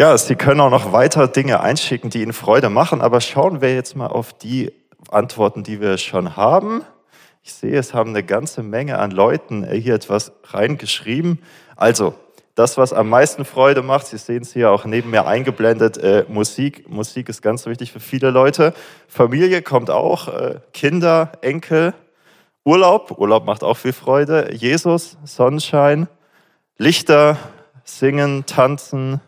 Ja, Sie können auch noch weiter Dinge einschicken, die Ihnen Freude machen, aber schauen wir jetzt mal auf die Antworten, die wir schon haben. Ich sehe, es haben eine ganze Menge an Leuten hier etwas reingeschrieben. Also, das, was am meisten Freude macht, Sie sehen es hier auch neben mir eingeblendet, äh, Musik. Musik ist ganz wichtig für viele Leute. Familie kommt auch, äh, Kinder, Enkel, Urlaub. Urlaub macht auch viel Freude. Jesus, Sonnenschein, Lichter, Singen, Tanzen.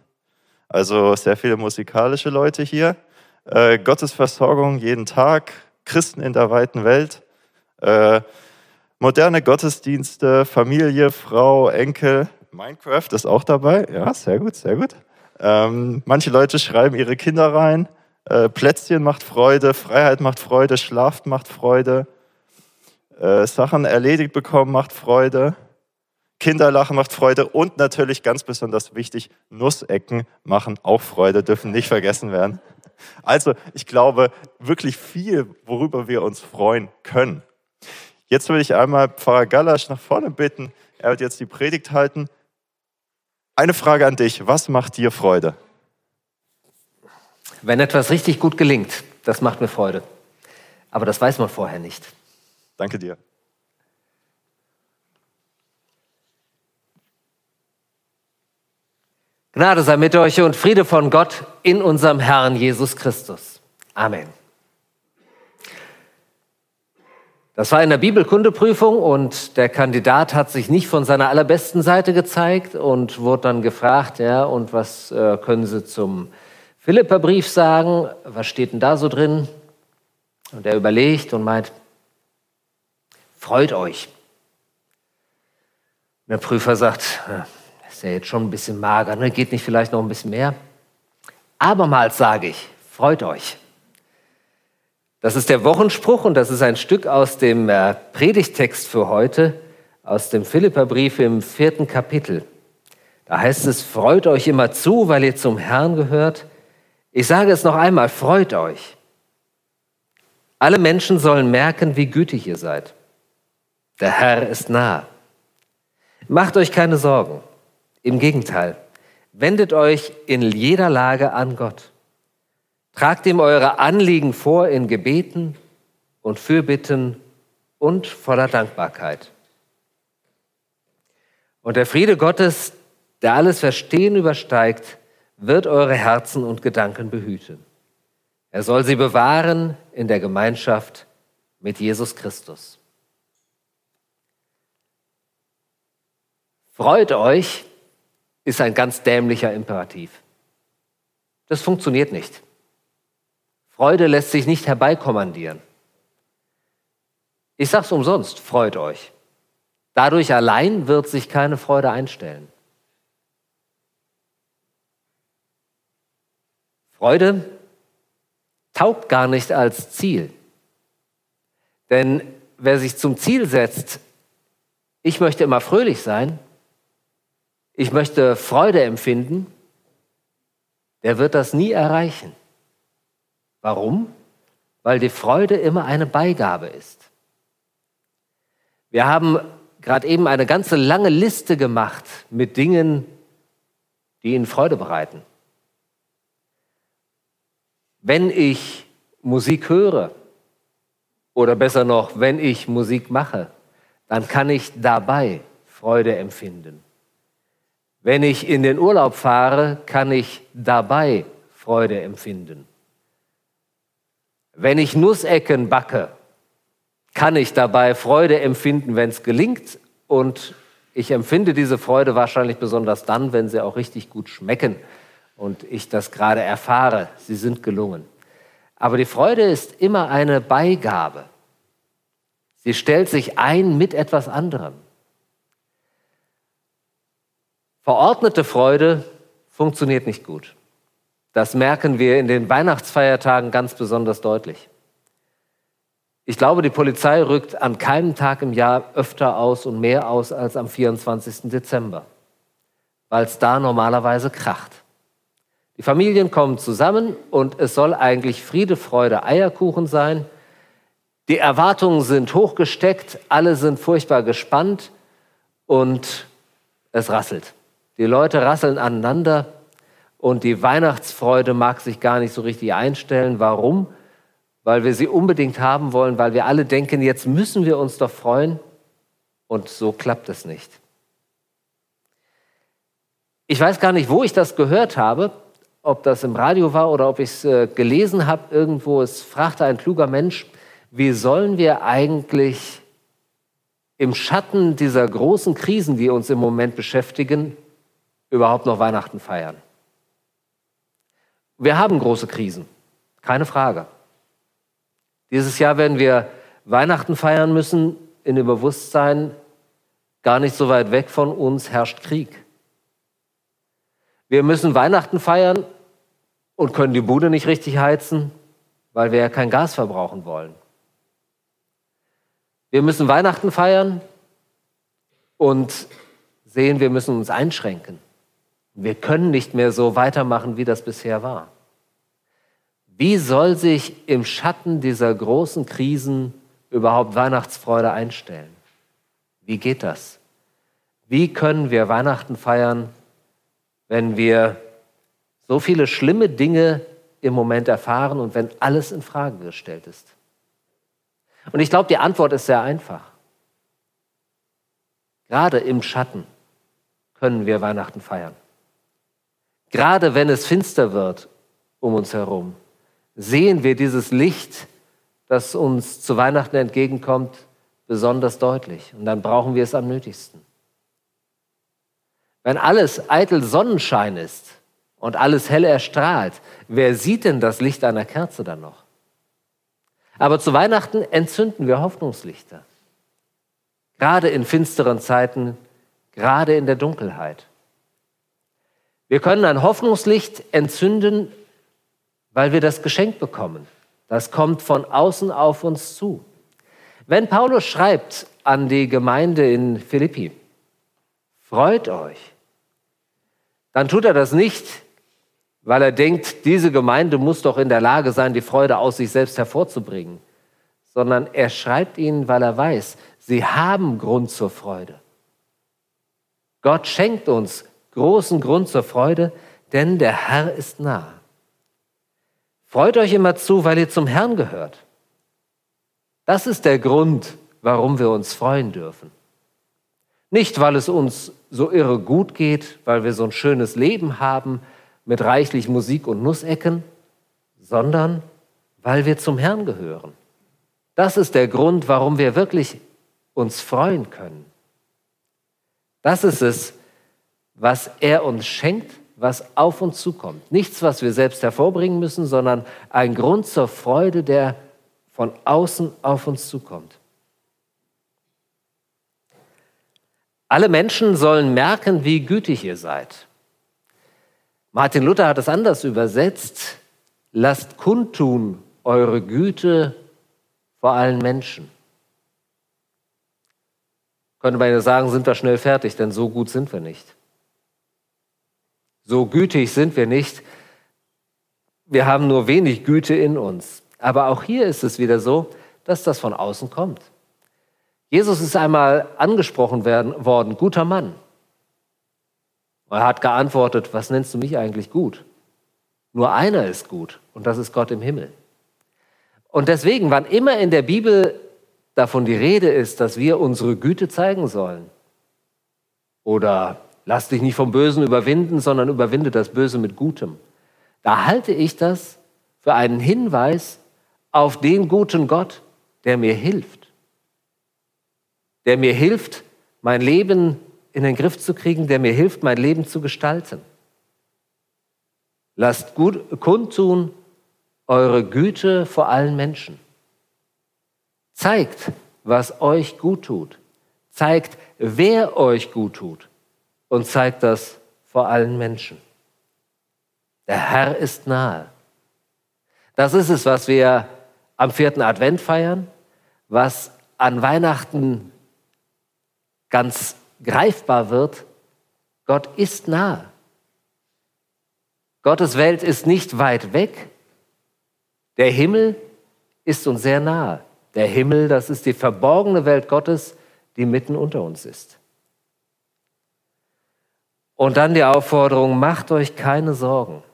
Also sehr viele musikalische Leute hier. Äh, Gottes Versorgung jeden Tag, Christen in der weiten Welt, äh, moderne Gottesdienste, Familie, Frau, Enkel, Minecraft ist auch dabei. Ja, sehr gut, sehr gut. Ähm, manche Leute schreiben ihre Kinder rein. Äh, Plätzchen macht Freude, Freiheit macht Freude, Schlaf macht Freude, äh, Sachen erledigt bekommen macht Freude, Kinderlachen macht Freude und natürlich ganz besonders wichtig, Nussecken machen auch Freude, dürfen nicht vergessen werden. Also ich glaube wirklich viel, worüber wir uns freuen können. Jetzt will ich einmal Pfarrer Gallasch nach vorne bitten. Er wird jetzt die Predigt halten. Eine Frage an dich. Was macht dir Freude? Wenn etwas richtig gut gelingt, das macht mir Freude. Aber das weiß man vorher nicht. Danke dir. Gnade sei mit euch und Friede von Gott in unserem Herrn Jesus Christus. Amen. Das war in der Bibelkundeprüfung und der Kandidat hat sich nicht von seiner allerbesten Seite gezeigt und wurde dann gefragt, ja, und was äh, können Sie zum Philipperbrief sagen? Was steht denn da so drin? Und er überlegt und meint, freut euch. der Prüfer sagt, ist ja jetzt schon ein bisschen mager, ne? geht nicht vielleicht noch ein bisschen mehr? Abermals sage ich, freut euch. Das ist der Wochenspruch und das ist ein Stück aus dem äh, Predigtext für heute, aus dem Philipperbrief im vierten Kapitel. Da heißt es, freut euch immer zu, weil ihr zum Herrn gehört. Ich sage es noch einmal, freut euch. Alle Menschen sollen merken, wie gütig ihr seid. Der Herr ist nah. Macht euch keine Sorgen. Im Gegenteil, wendet euch in jeder Lage an Gott. Tragt ihm eure Anliegen vor in Gebeten und Fürbitten und voller Dankbarkeit. Und der Friede Gottes, der alles Verstehen übersteigt, wird eure Herzen und Gedanken behüten. Er soll sie bewahren in der Gemeinschaft mit Jesus Christus. Freut euch ist ein ganz dämlicher Imperativ. Das funktioniert nicht. Freude lässt sich nicht herbeikommandieren. Ich sage es umsonst, freut euch. Dadurch allein wird sich keine Freude einstellen. Freude taugt gar nicht als Ziel. Denn wer sich zum Ziel setzt, ich möchte immer fröhlich sein, ich möchte Freude empfinden, der wird das nie erreichen. Warum? Weil die Freude immer eine Beigabe ist. Wir haben gerade eben eine ganze lange Liste gemacht mit Dingen, die Ihnen Freude bereiten. Wenn ich Musik höre, oder besser noch, wenn ich Musik mache, dann kann ich dabei Freude empfinden. Wenn ich in den Urlaub fahre, kann ich dabei Freude empfinden. Wenn ich Nussecken backe, kann ich dabei Freude empfinden, wenn es gelingt. Und ich empfinde diese Freude wahrscheinlich besonders dann, wenn sie auch richtig gut schmecken und ich das gerade erfahre, sie sind gelungen. Aber die Freude ist immer eine Beigabe. Sie stellt sich ein mit etwas anderem. Verordnete Freude funktioniert nicht gut. Das merken wir in den Weihnachtsfeiertagen ganz besonders deutlich. Ich glaube, die Polizei rückt an keinem Tag im Jahr öfter aus und mehr aus als am 24. Dezember, weil es da normalerweise kracht. Die Familien kommen zusammen und es soll eigentlich Friede, Freude, Eierkuchen sein. Die Erwartungen sind hochgesteckt, alle sind furchtbar gespannt und es rasselt. Die Leute rasseln aneinander und die Weihnachtsfreude mag sich gar nicht so richtig einstellen. Warum? Weil wir sie unbedingt haben wollen, weil wir alle denken, jetzt müssen wir uns doch freuen. Und so klappt es nicht. Ich weiß gar nicht, wo ich das gehört habe, ob das im Radio war oder ob ich es äh, gelesen habe irgendwo. Es fragte ein kluger Mensch, wie sollen wir eigentlich im Schatten dieser großen Krisen, die uns im Moment beschäftigen, überhaupt noch Weihnachten feiern? Wir haben große Krisen, keine Frage. Dieses Jahr werden wir Weihnachten feiern müssen in dem Bewusstsein, gar nicht so weit weg von uns herrscht Krieg. Wir müssen Weihnachten feiern und können die Bude nicht richtig heizen, weil wir ja kein Gas verbrauchen wollen. Wir müssen Weihnachten feiern und sehen, wir müssen uns einschränken. Wir können nicht mehr so weitermachen, wie das bisher war. Wie soll sich im Schatten dieser großen Krisen überhaupt Weihnachtsfreude einstellen? Wie geht das? Wie können wir Weihnachten feiern, wenn wir so viele schlimme Dinge im Moment erfahren und wenn alles in Frage gestellt ist? Und ich glaube, die Antwort ist sehr einfach. Gerade im Schatten können wir Weihnachten feiern. Gerade wenn es finster wird um uns herum, sehen wir dieses Licht, das uns zu Weihnachten entgegenkommt, besonders deutlich. Und dann brauchen wir es am nötigsten. Wenn alles eitel Sonnenschein ist und alles hell erstrahlt, wer sieht denn das Licht einer Kerze dann noch? Aber zu Weihnachten entzünden wir Hoffnungslichter. Gerade in finsteren Zeiten, gerade in der Dunkelheit. Wir können ein Hoffnungslicht entzünden, weil wir das Geschenk bekommen. Das kommt von außen auf uns zu. Wenn Paulus schreibt an die Gemeinde in Philippi, freut euch, dann tut er das nicht, weil er denkt, diese Gemeinde muss doch in der Lage sein, die Freude aus sich selbst hervorzubringen, sondern er schreibt ihnen, weil er weiß, sie haben Grund zur Freude. Gott schenkt uns großen Grund zur Freude, denn der Herr ist nah. Freut euch immer zu, weil ihr zum Herrn gehört. Das ist der Grund, warum wir uns freuen dürfen. Nicht, weil es uns so irre gut geht, weil wir so ein schönes Leben haben mit reichlich Musik und Nussecken, sondern weil wir zum Herrn gehören. Das ist der Grund, warum wir wirklich uns freuen können. Das ist es, was er uns schenkt, was auf uns zukommt. Nichts, was wir selbst hervorbringen müssen, sondern ein Grund zur Freude, der von außen auf uns zukommt. Alle Menschen sollen merken, wie gütig ihr seid. Martin Luther hat es anders übersetzt. Lasst kundtun eure Güte vor allen Menschen. Könnte man ja sagen, sind wir schnell fertig, denn so gut sind wir nicht. So gütig sind wir nicht. Wir haben nur wenig Güte in uns. Aber auch hier ist es wieder so, dass das von außen kommt. Jesus ist einmal angesprochen werden, worden, guter Mann. Er hat geantwortet, was nennst du mich eigentlich gut? Nur einer ist gut und das ist Gott im Himmel. Und deswegen, wann immer in der Bibel davon die Rede ist, dass wir unsere Güte zeigen sollen oder Lass dich nicht vom Bösen überwinden, sondern überwinde das Böse mit Gutem. Da halte ich das für einen Hinweis auf den guten Gott, der mir hilft. Der mir hilft, mein Leben in den Griff zu kriegen, der mir hilft, mein Leben zu gestalten. Lasst gut kundtun eure Güte vor allen Menschen. Zeigt, was euch gut tut. Zeigt, wer euch gut tut und zeigt das vor allen Menschen. Der Herr ist nahe. Das ist es, was wir am vierten Advent feiern, was an Weihnachten ganz greifbar wird. Gott ist nahe. Gottes Welt ist nicht weit weg. Der Himmel ist uns sehr nahe. Der Himmel, das ist die verborgene Welt Gottes, die mitten unter uns ist. Und dann die Aufforderung, macht euch keine Sorgen.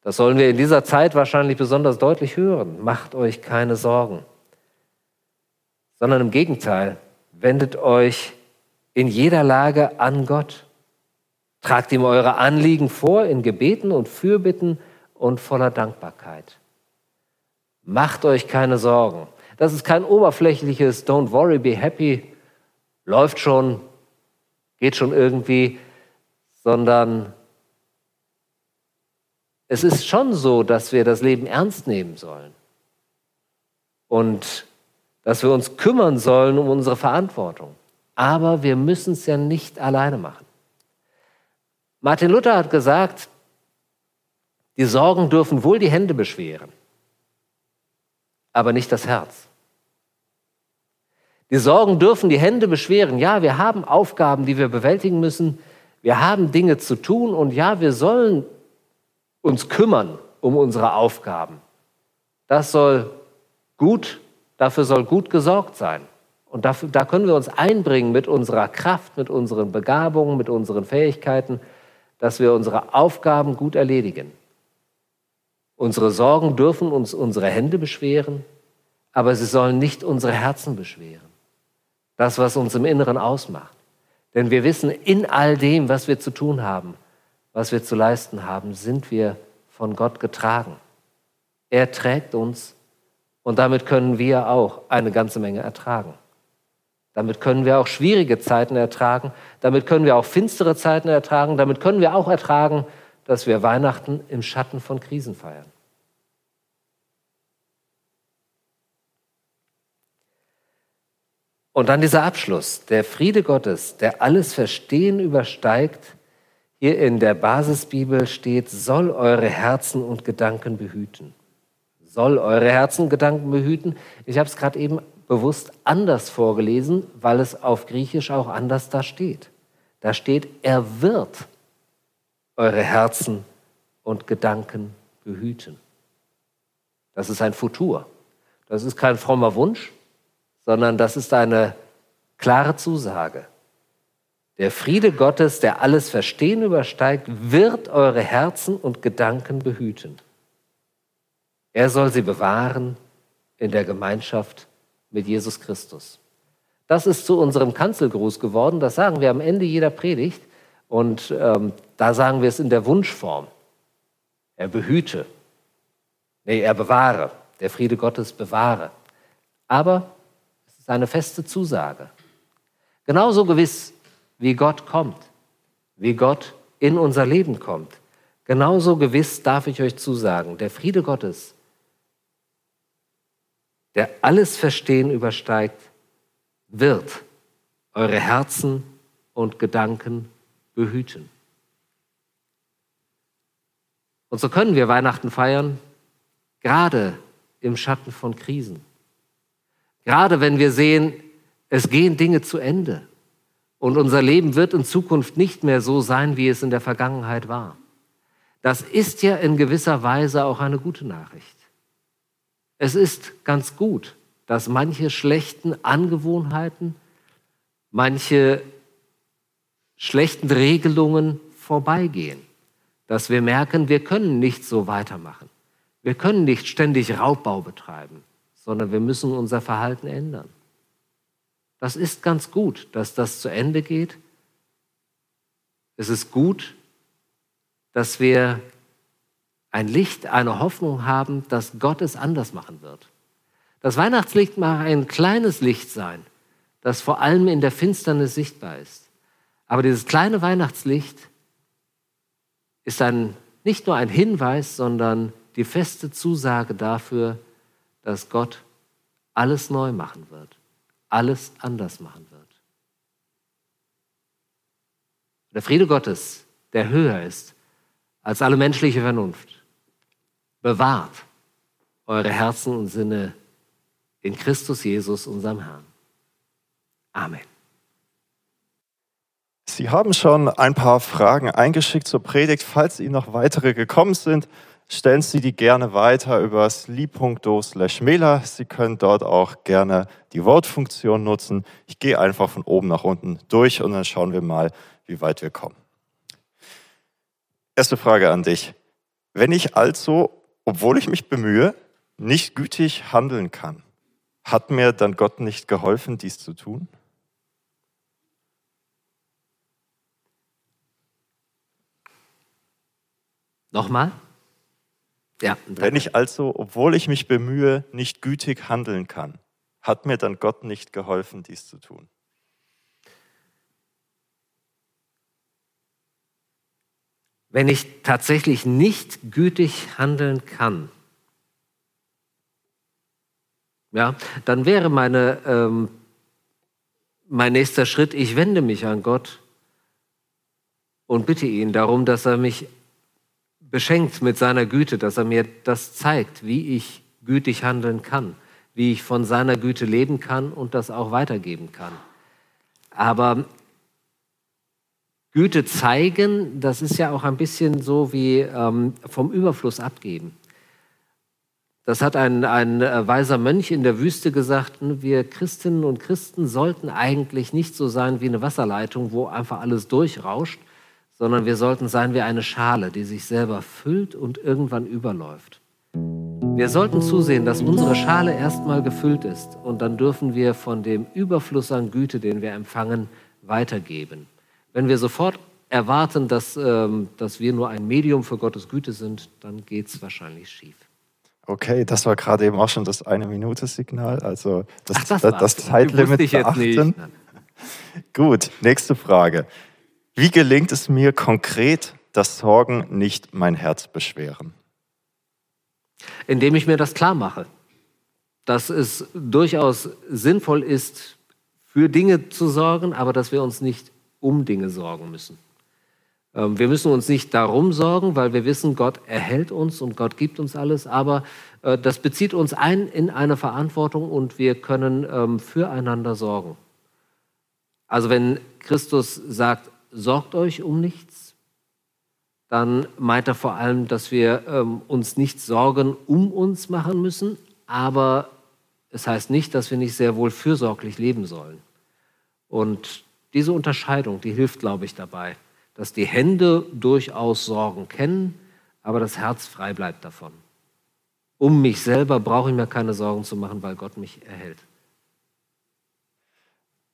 Das sollen wir in dieser Zeit wahrscheinlich besonders deutlich hören. Macht euch keine Sorgen. Sondern im Gegenteil, wendet euch in jeder Lage an Gott. Tragt ihm eure Anliegen vor in Gebeten und Fürbitten und voller Dankbarkeit. Macht euch keine Sorgen. Das ist kein oberflächliches Don't worry, be happy, läuft schon, geht schon irgendwie, sondern es ist schon so, dass wir das Leben ernst nehmen sollen und dass wir uns kümmern sollen um unsere Verantwortung. Aber wir müssen es ja nicht alleine machen. Martin Luther hat gesagt, die Sorgen dürfen wohl die Hände beschweren, aber nicht das Herz. Die Sorgen dürfen die Hände beschweren. Ja, wir haben Aufgaben, die wir bewältigen müssen. Wir haben Dinge zu tun und ja, wir sollen uns kümmern um unsere Aufgaben. Das soll gut, dafür soll gut gesorgt sein. Und dafür, da können wir uns einbringen mit unserer Kraft, mit unseren Begabungen, mit unseren Fähigkeiten, dass wir unsere Aufgaben gut erledigen. Unsere Sorgen dürfen uns unsere Hände beschweren, aber sie sollen nicht unsere Herzen beschweren. Das, was uns im Inneren ausmacht. Denn wir wissen, in all dem, was wir zu tun haben, was wir zu leisten haben, sind wir von Gott getragen. Er trägt uns und damit können wir auch eine ganze Menge ertragen. Damit können wir auch schwierige Zeiten ertragen. Damit können wir auch finstere Zeiten ertragen. Damit können wir auch ertragen, dass wir Weihnachten im Schatten von Krisen feiern. Und dann dieser Abschluss. Der Friede Gottes, der alles Verstehen übersteigt, hier in der Basisbibel steht, soll eure Herzen und Gedanken behüten. Soll eure Herzen und Gedanken behüten. Ich habe es gerade eben bewusst anders vorgelesen, weil es auf Griechisch auch anders da steht. Da steht, er wird eure Herzen und Gedanken behüten. Das ist ein Futur. Das ist kein frommer Wunsch, sondern das ist eine klare Zusage. Der Friede Gottes, der alles Verstehen übersteigt, wird eure Herzen und Gedanken behüten. Er soll sie bewahren in der Gemeinschaft mit Jesus Christus. Das ist zu unserem Kanzelgruß geworden. Das sagen wir am Ende jeder Predigt. Und ähm, da sagen wir es in der Wunschform. Er behüte. Nee, er bewahre. Der Friede Gottes bewahre. Aber es ist eine feste Zusage. Genauso gewiss, wie Gott kommt, wie Gott in unser Leben kommt. Genauso gewiss darf ich euch zusagen, der Friede Gottes der alles Verstehen übersteigt, wird eure Herzen und Gedanken behüten. Und so können wir Weihnachten feiern, gerade im Schatten von Krisen. Gerade wenn wir sehen, es gehen Dinge zu Ende und unser Leben wird in Zukunft nicht mehr so sein, wie es in der Vergangenheit war. Das ist ja in gewisser Weise auch eine gute Nachricht. Es ist ganz gut, dass manche schlechten Angewohnheiten, manche schlechten Regelungen vorbeigehen. Dass wir merken, wir können nicht so weitermachen. Wir können nicht ständig Raubbau betreiben, sondern wir müssen unser Verhalten ändern. Das ist ganz gut, dass das zu Ende geht. Es ist gut, dass wir ein Licht, eine Hoffnung haben, dass Gott es anders machen wird. Das Weihnachtslicht mag ein kleines Licht sein, das vor allem in der Finsternis sichtbar ist. Aber dieses kleine Weihnachtslicht ist ein, nicht nur ein Hinweis, sondern die feste Zusage dafür, dass Gott alles neu machen wird, alles anders machen wird. Der Friede Gottes, der höher ist als alle menschliche Vernunft, bewahrt eure Herzen und Sinne in Christus Jesus, unserem Herrn. Amen. Sie haben schon ein paar Fragen eingeschickt zur Predigt. Falls Ihnen noch weitere gekommen sind, stellen Sie die gerne weiter über slash Mailer. Sie können dort auch gerne die Vote-Funktion nutzen. Ich gehe einfach von oben nach unten durch und dann schauen wir mal, wie weit wir kommen. Erste Frage an dich. Wenn ich also, obwohl ich mich bemühe, nicht gütig handeln kann, hat mir dann Gott nicht geholfen, dies zu tun? Nochmal? Ja. Wenn ich also, obwohl ich mich bemühe, nicht gütig handeln kann, hat mir dann Gott nicht geholfen, dies zu tun? Wenn ich tatsächlich nicht gütig handeln kann, ja, dann wäre meine, ähm, mein nächster Schritt, ich wende mich an Gott und bitte ihn darum, dass er mich beschenkt mit seiner Güte, dass er mir das zeigt, wie ich gütig handeln kann, wie ich von seiner Güte leben kann und das auch weitergeben kann. Aber Güte zeigen, das ist ja auch ein bisschen so wie ähm, vom Überfluss abgeben. Das hat ein, ein äh, weiser Mönch in der Wüste gesagt, wir Christinnen und Christen sollten eigentlich nicht so sein wie eine Wasserleitung, wo einfach alles durchrauscht, sondern wir sollten sein wie eine Schale, die sich selber füllt und irgendwann überläuft. Wir sollten zusehen, dass unsere Schale erstmal gefüllt ist und dann dürfen wir von dem Überfluss an Güte, den wir empfangen, weitergeben. Wenn wir sofort erwarten, dass, ähm, dass wir nur ein Medium für Gottes Güte sind, dann geht es wahrscheinlich schief. Okay, das war gerade eben auch schon das Eine-Minute-Signal, also das, Ach, das, das, das Zeitlimit beachten. Gut, nächste Frage. Wie gelingt es mir konkret, dass Sorgen nicht mein Herz beschweren? Indem ich mir das klar mache, dass es durchaus sinnvoll ist, für Dinge zu sorgen, aber dass wir uns nicht um Dinge sorgen müssen. Ähm, wir müssen uns nicht darum sorgen, weil wir wissen, Gott erhält uns und Gott gibt uns alles, aber äh, das bezieht uns ein in eine Verantwortung und wir können ähm, füreinander sorgen. Also wenn Christus sagt, sorgt euch um nichts, dann meint er vor allem, dass wir ähm, uns nicht Sorgen um uns machen müssen, aber es heißt nicht, dass wir nicht sehr wohl fürsorglich leben sollen. Und diese Unterscheidung, die hilft, glaube ich, dabei, dass die Hände durchaus Sorgen kennen, aber das Herz frei bleibt davon. Um mich selber brauche ich mir keine Sorgen zu machen, weil Gott mich erhält.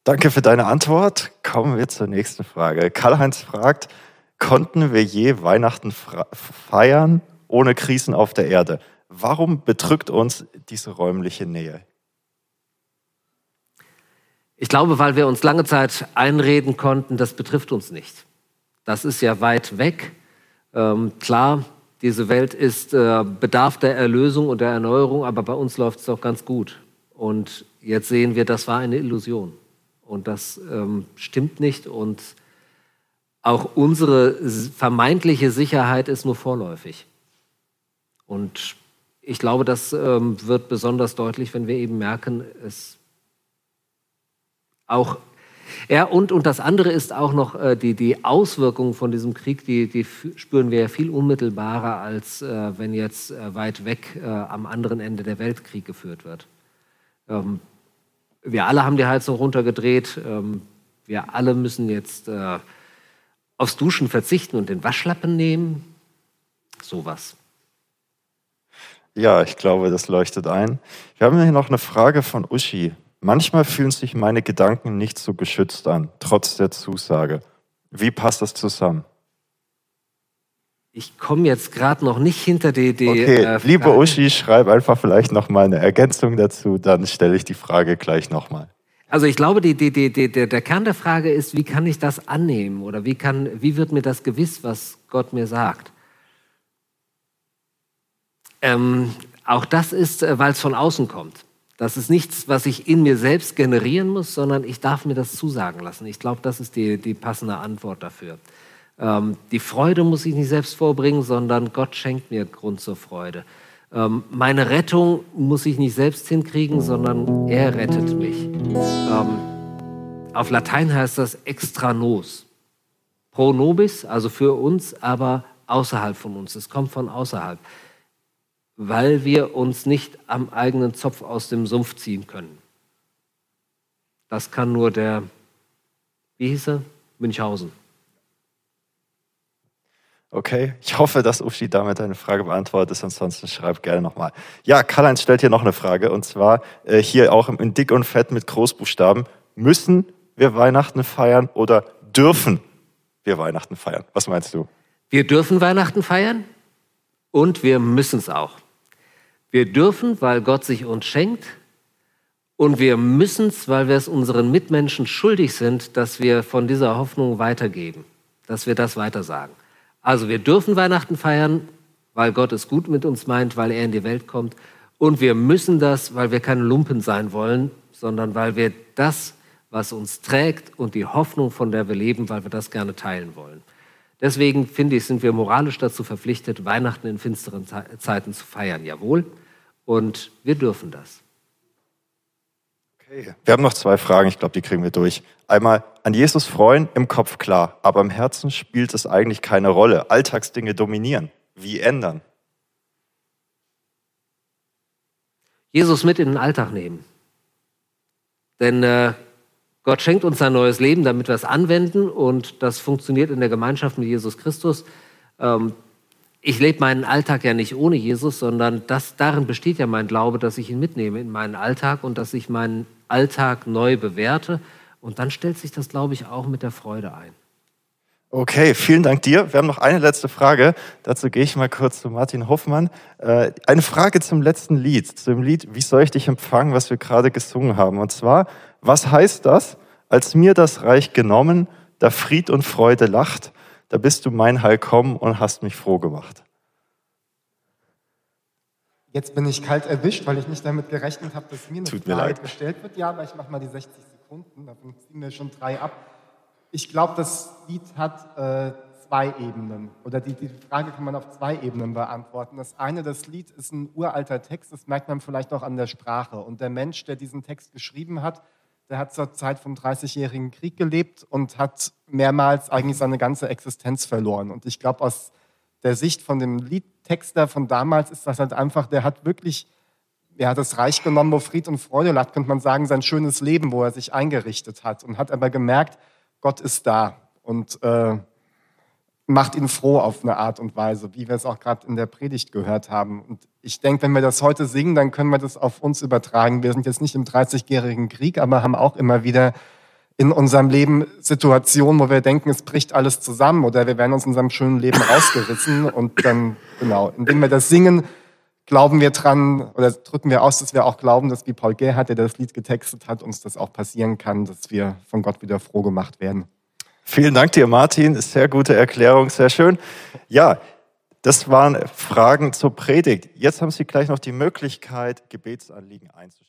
Danke für deine Antwort. Kommen wir zur nächsten Frage. Karl-Heinz fragt, konnten wir je Weihnachten feiern ohne Krisen auf der Erde? Warum bedrückt uns diese räumliche Nähe? Ich glaube, weil wir uns lange Zeit einreden konnten, das betrifft uns nicht. Das ist ja weit weg. Ähm, klar, diese Welt ist äh, bedarf der Erlösung und der Erneuerung, aber bei uns läuft es doch ganz gut. Und jetzt sehen wir, das war eine Illusion. Und das ähm, stimmt nicht. Und auch unsere vermeintliche Sicherheit ist nur vorläufig. Und ich glaube, das ähm, wird besonders deutlich, wenn wir eben merken, es auch ja, und, und das andere ist auch noch äh, die, die Auswirkungen von diesem Krieg, die, die spüren wir ja viel unmittelbarer, als äh, wenn jetzt äh, weit weg äh, am anderen Ende der Welt Krieg geführt wird. Ähm, wir alle haben die Heizung runtergedreht. Ähm, wir alle müssen jetzt äh, aufs Duschen verzichten und den Waschlappen nehmen. Sowas. Ja, ich glaube, das leuchtet ein. Wir haben hier noch eine Frage von Uschi. Manchmal fühlen sich meine Gedanken nicht so geschützt an, trotz der Zusage. Wie passt das zusammen? Ich komme jetzt gerade noch nicht hinter die. die okay, äh, liebe Uschi, schreib einfach vielleicht noch mal eine Ergänzung dazu, dann stelle ich die Frage gleich noch mal. Also ich glaube, die, die, die, der, der Kern der Frage ist, wie kann ich das annehmen oder wie, kann, wie wird mir das gewiss, was Gott mir sagt? Ähm, auch das ist, äh, weil es von außen kommt. Das ist nichts, was ich in mir selbst generieren muss, sondern ich darf mir das zusagen lassen. Ich glaube, das ist die, die passende Antwort dafür. Ähm, die Freude muss ich nicht selbst vorbringen, sondern Gott schenkt mir Grund zur Freude. Ähm, meine Rettung muss ich nicht selbst hinkriegen, sondern er rettet mich. Ähm, auf Latein heißt das extra nos. Pro nobis, also für uns, aber außerhalb von uns. Es kommt von außerhalb. weil wir uns nicht am eigenen Zopf aus dem Sumpf ziehen können. Das kann nur der, wie hieß er? Münchhausen. Okay, ich hoffe, dass Uschi damit deine Frage beantwortet ist. Ansonsten schreib gerne nochmal. Ja, Karl-Heinz stellt hier noch eine Frage und zwar äh, hier auch in dick und fett mit Großbuchstaben. Müssen wir Weihnachten feiern oder dürfen wir Weihnachten feiern? Was meinst du? Wir dürfen Weihnachten feiern und wir müssen es auch. Wir dürfen, weil Gott sich uns schenkt und wir müssen es, weil wir es unseren Mitmenschen schuldig sind, dass wir von dieser Hoffnung weitergeben, dass wir das weitersagen. Also wir dürfen Weihnachten feiern, weil Gott es gut mit uns meint, weil er in die Welt kommt. Und wir müssen das, weil wir keine Lumpen sein wollen, sondern weil wir das, was uns trägt und die Hoffnung, von der wir leben, weil wir das gerne teilen wollen. Deswegen finde ich, sind wir moralisch dazu verpflichtet, Weihnachten in finsteren Zeiten zu feiern. Jawohl. Und wir dürfen das. Okay. Wir haben noch zwei Fragen, ich glaube, die kriegen wir durch. Einmal an Jesus freuen, im Kopf klar, aber im Herzen spielt es eigentlich keine Rolle. Alltagsdinge dominieren. Wie ändern? Jesus mit in den Alltag nehmen. Denn äh, Gott schenkt uns ein neues Leben, damit wir es anwenden und das funktioniert in der Gemeinschaft mit Jesus Christus. Ähm, ich lebe meinen Alltag ja nicht ohne Jesus, sondern das, darin besteht ja mein Glaube, dass ich ihn mitnehme in meinen Alltag und dass ich meinen Alltag neu bewerte. Und dann stellt sich das, glaube ich, auch mit der Freude ein. Okay, vielen Dank dir. Wir haben noch eine letzte Frage. Dazu gehe ich mal kurz zu Martin Hoffmann. Äh, eine Frage zum letzten Lied, zum Lied Wie soll ich dich empfangen, was wir gerade gesungen haben. Und zwar, was heißt das, als mir das Reich genommen, da Fried und Freude lacht, da bist du mein Heil kommen und hast mich froh gemacht. Jetzt bin ich kalt erwischt, weil ich nicht damit gerechnet habe, dass mir eine Tut Frage gestellt wird. Ja, aber ich mache mal die 60 Sekunden, davon ziehen wir schon drei ab. Ich glaube, das Lied hat äh, zwei Ebenen oder die, die Frage kann man auf zwei Ebenen beantworten. Das eine, das Lied ist ein uralter Text, das merkt man vielleicht auch an der Sprache. Und der Mensch, der diesen Text geschrieben hat, der hat zur Zeit vom Dreißigjährigen Krieg gelebt und hat mehrmals eigentlich seine ganze Existenz verloren. Und ich glaube, aus der Sicht von dem Liedtexter von damals ist das halt einfach, der hat wirklich, er hat das Reich genommen, wo Fried und Freude lag, könnte man sagen, sein schönes Leben, wo er sich eingerichtet hat und hat aber gemerkt, Gott ist da und äh, macht ihn froh auf eine Art und Weise, wie wir es auch gerade in der Predigt gehört haben. Und ich denke, wenn wir das heute singen, dann können wir das auf uns übertragen. Wir sind jetzt nicht im 30-jährigen Krieg, aber haben auch immer wieder in unserem Leben Situationen, wo wir denken, es bricht alles zusammen oder wir werden uns in unserem schönen Leben rausgerissen. Und dann, genau, indem wir das singen, glauben wir dran oder drücken wir aus, dass wir auch glauben, dass wie Paul Gerhardt, der das Lied getextet hat, uns das auch passieren kann, dass wir von Gott wieder froh gemacht werden. Vielen Dank dir, Martin. Sehr gute Erklärung, sehr schön. Ja, das waren Fragen zur Predigt. Jetzt haben Sie gleich noch die Möglichkeit, Gebetsanliegen einzuschicken.